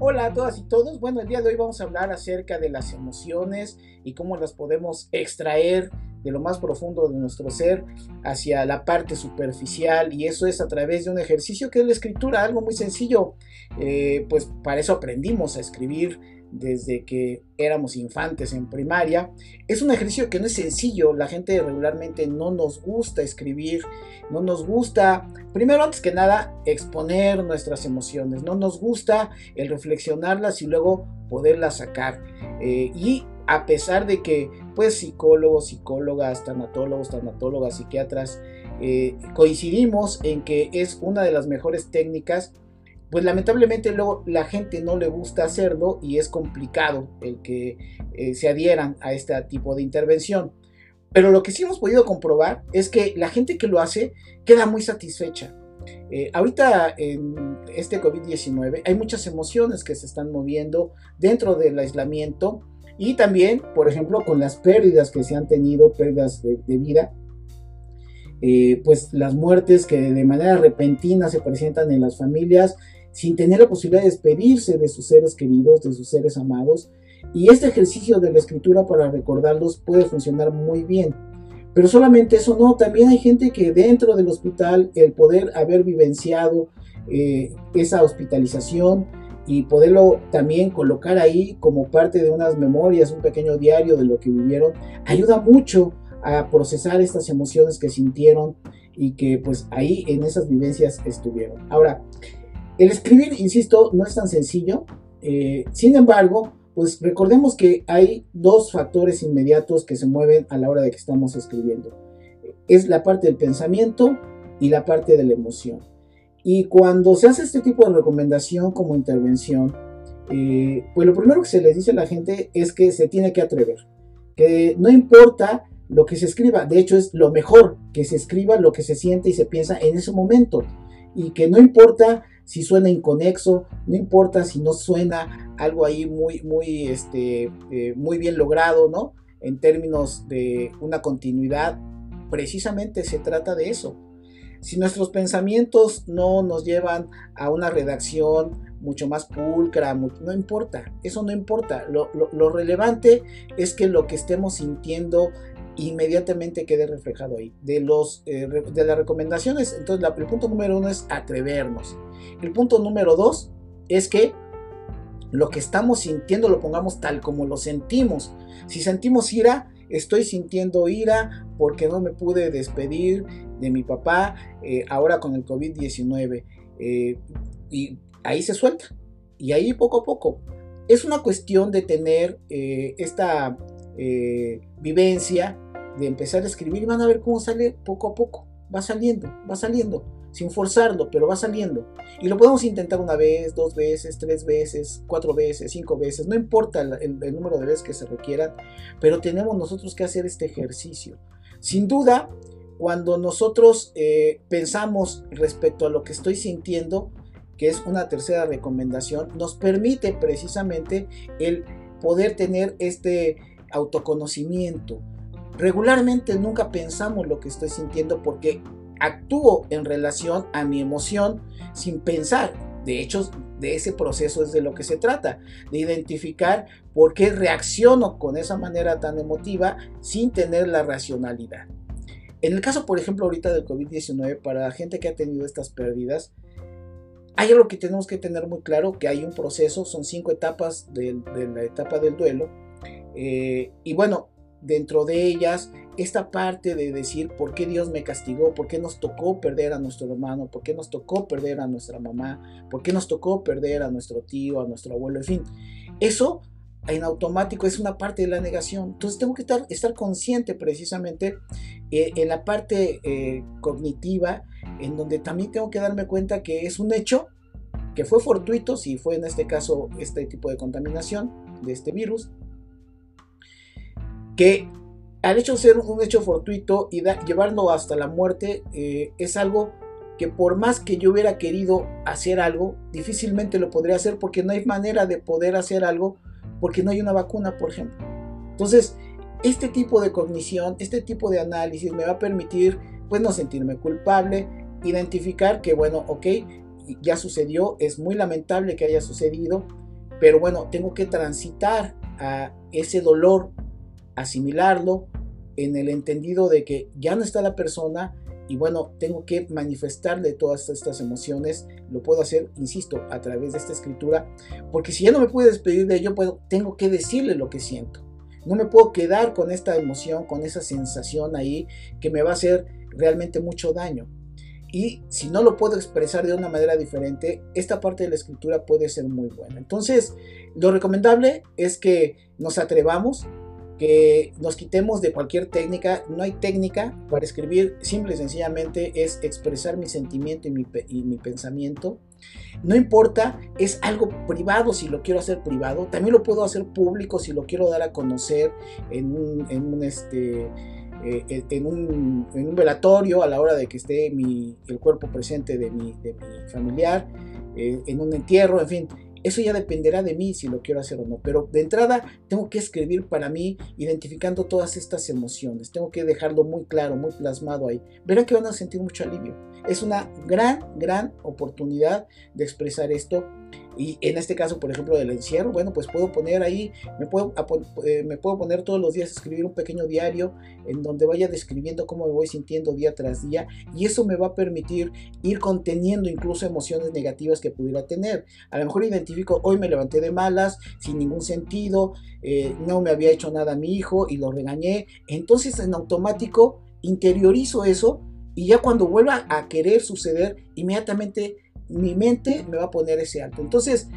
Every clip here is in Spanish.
Hola a todas y todos. Bueno, el día de hoy vamos a hablar acerca de las emociones y cómo las podemos extraer de lo más profundo de nuestro ser hacia la parte superficial y eso es a través de un ejercicio que es la escritura, algo muy sencillo. Eh, pues para eso aprendimos a escribir desde que éramos infantes en primaria. Es un ejercicio que no es sencillo, la gente regularmente no nos gusta escribir, no nos gusta, primero antes que nada, exponer nuestras emociones, no nos gusta el reflexionarlas y luego poderlas sacar. Eh, y a pesar de que pues psicólogos, psicólogas, tanatólogos, tanatólogas, psiquiatras, eh, coincidimos en que es una de las mejores técnicas pues lamentablemente luego la gente no le gusta hacerlo y es complicado el que eh, se adhieran a este tipo de intervención. Pero lo que sí hemos podido comprobar es que la gente que lo hace queda muy satisfecha. Eh, ahorita en este COVID-19 hay muchas emociones que se están moviendo dentro del aislamiento y también, por ejemplo, con las pérdidas que se han tenido, pérdidas de, vida, eh, pues las muertes que de manera repentina se presentan en las familias sin tener la posibilidad de despedirse de sus seres queridos, de sus seres amados. Y este ejercicio de la escritura para recordarlos puede funcionar muy bien. Pero solamente eso no, también hay gente que dentro del hospital, el poder haber vivenciado eh, esa hospitalización y poderlo también colocar ahí como parte de unas memorias, un pequeño diario de lo que vivieron, ayuda mucho a procesar estas emociones que sintieron y que pues ahí en esas vivencias estuvieron. Ahora, el escribir, insisto, no es tan sencillo. Eh, sin embargo, pues recordemos que hay dos factores inmediatos que se mueven a la hora de que estamos escribiendo. Es la parte del pensamiento y la parte de la emoción. Y cuando se hace este tipo de recomendación como intervención, eh, pues lo primero que se les dice a la gente es que se tiene que atrever, que no importa lo que se escriba, de hecho es lo mejor que se escriba lo que se siente y se piensa en ese momento, y que no importa si suena inconexo, no importa si no suena algo ahí muy, muy, este, eh, muy bien logrado, ¿no? En términos de una continuidad, precisamente se trata de eso. Si nuestros pensamientos no nos llevan a una redacción mucho más pulcra, no importa, eso no importa. Lo, lo, relevante es que lo que estemos sintiendo inmediatamente quede reflejado ahí. De, los, eh, de las recomendaciones, entonces el punto número uno es atrevernos. El punto número dos es que lo que estamos sintiendo lo pongamos tal como lo sentimos. Si sentimos ira, estoy sintiendo ira porque no me pude despedir de mi papá eh, ahora con el COVID-19. Eh, y ahí se suelta. Y ahí poco a poco. Es una cuestión de tener esta vivencia de empezar a escribir y van a ver cómo sale poco a poco. Va saliendo, va saliendo, sin forzarlo, pero va saliendo. Y lo podemos intentar una vez, dos veces, tres veces, cuatro veces, cinco veces, no importa el, número de veces que se requieran, pero tenemos nosotros que hacer este ejercicio. Sin duda, cuando nosotros eh, pensamos respecto a lo que estoy sintiendo, que es una tercera recomendación, nos permite precisamente el poder tener este autoconocimiento, Regularmente nunca pensamos lo que estoy sintiendo porque actúo en relación a mi emoción sin pensar. De hecho, de ese proceso es de lo que se trata, de identificar por qué reacciono con esa manera tan emotiva sin tener la racionalidad. En el caso, por ejemplo, ahorita del COVID-19, para la gente que ha tenido estas pérdidas, hay algo que tenemos que tener muy claro, que hay un proceso, son cinco etapas de, la etapa del duelo. Eh, y bueno, dentro de ellas esta parte de decir por qué Dios me castigó, por qué nos tocó perder a nuestro hermano, por qué nos tocó perder a nuestra mamá, por qué nos tocó perder a nuestro tío, a nuestro abuelo, en fin. Eso en automático es una parte de la negación. Entonces tengo que estar, estar consciente precisamente eh, en la parte eh, cognitiva, en donde también tengo que darme cuenta que es un hecho que fue fortuito, si fue en este caso este tipo de contaminación de este virus, que al hecho de ser un hecho fortuito y llevarlo hasta la muerte eh, es algo que por más que yo hubiera querido hacer algo, difícilmente lo podría hacer porque no hay manera de poder hacer algo porque no hay una vacuna, por ejemplo. Entonces, este tipo de cognición, este tipo de análisis me va a permitir, pues, no sentirme culpable, identificar que, bueno, ok, ya sucedió, es muy lamentable que haya sucedido, pero bueno, tengo que transitar a ese dolor, asimilarlo en el entendido de que ya no está la persona y bueno, tengo que manifestarle todas estas emociones. Lo puedo hacer, insisto, a través de esta escritura, porque si ya no me puedo despedir de ello, pues tengo que decirle lo que siento. No me puedo quedar con esta emoción, con esa sensación ahí que me va a hacer realmente mucho daño. Y si no lo puedo expresar de una manera diferente, esta parte de la escritura puede ser muy buena. Entonces, lo recomendable es que nos atrevamos, que nos quitemos de cualquier técnica. No hay técnica para escribir, simple y sencillamente es expresar mi sentimiento y mi, pensamiento. No importa, es algo privado si lo quiero hacer privado, también lo puedo hacer público si lo quiero dar a conocer en un, en este, eh, un, velatorio a la hora de que esté el cuerpo presente de mi, de mi familiar, eh, en un entierro, en fin. Eso ya dependerá de mí si lo quiero hacer o no, pero de entrada tengo que escribir para mí identificando todas estas emociones, tengo que dejarlo muy claro, muy plasmado ahí. Verán que van a sentir mucho alivio. Es una gran, gran oportunidad de expresar esto y en este caso, por ejemplo, del encierro, bueno, pues puedo poner ahí, me puedo, eh, me puedo poner todos los días a escribir un pequeño diario en donde vaya describiendo cómo me voy sintiendo día tras día y eso me va a permitir ir conteniendo incluso emociones negativas que pudiera tener. A lo mejor identifico, hoy me levanté de malas, sin ningún sentido, eh, no me había hecho nada a mi hijo y lo regañé. Entonces en automático interiorizo eso y ya cuando vuelva a querer suceder, inmediatamente mi mente me va a poner ese alto. Entonces,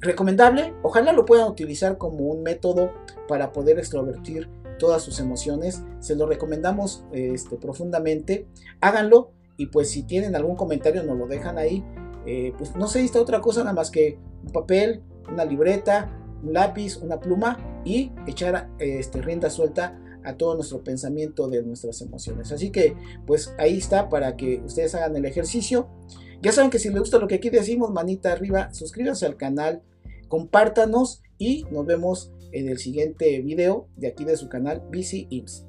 recomendable, ojalá lo puedan utilizar como un método para poder extrovertir todas sus emociones. Se lo recomendamos este, profundamente. Háganlo y pues si tienen algún comentario nos lo dejan ahí. Eh, pues no se está otra cosa nada más que un papel, una libreta, un lápiz, una pluma y echar este, rienda suelta a todo nuestro pensamiento de nuestras emociones. Así que pues ahí está para que ustedes hagan el ejercicio. Ya saben que si les gusta lo que aquí decimos, manita arriba, suscríbanse al canal, compártanos y nos vemos en el siguiente video de aquí de su canal Ims.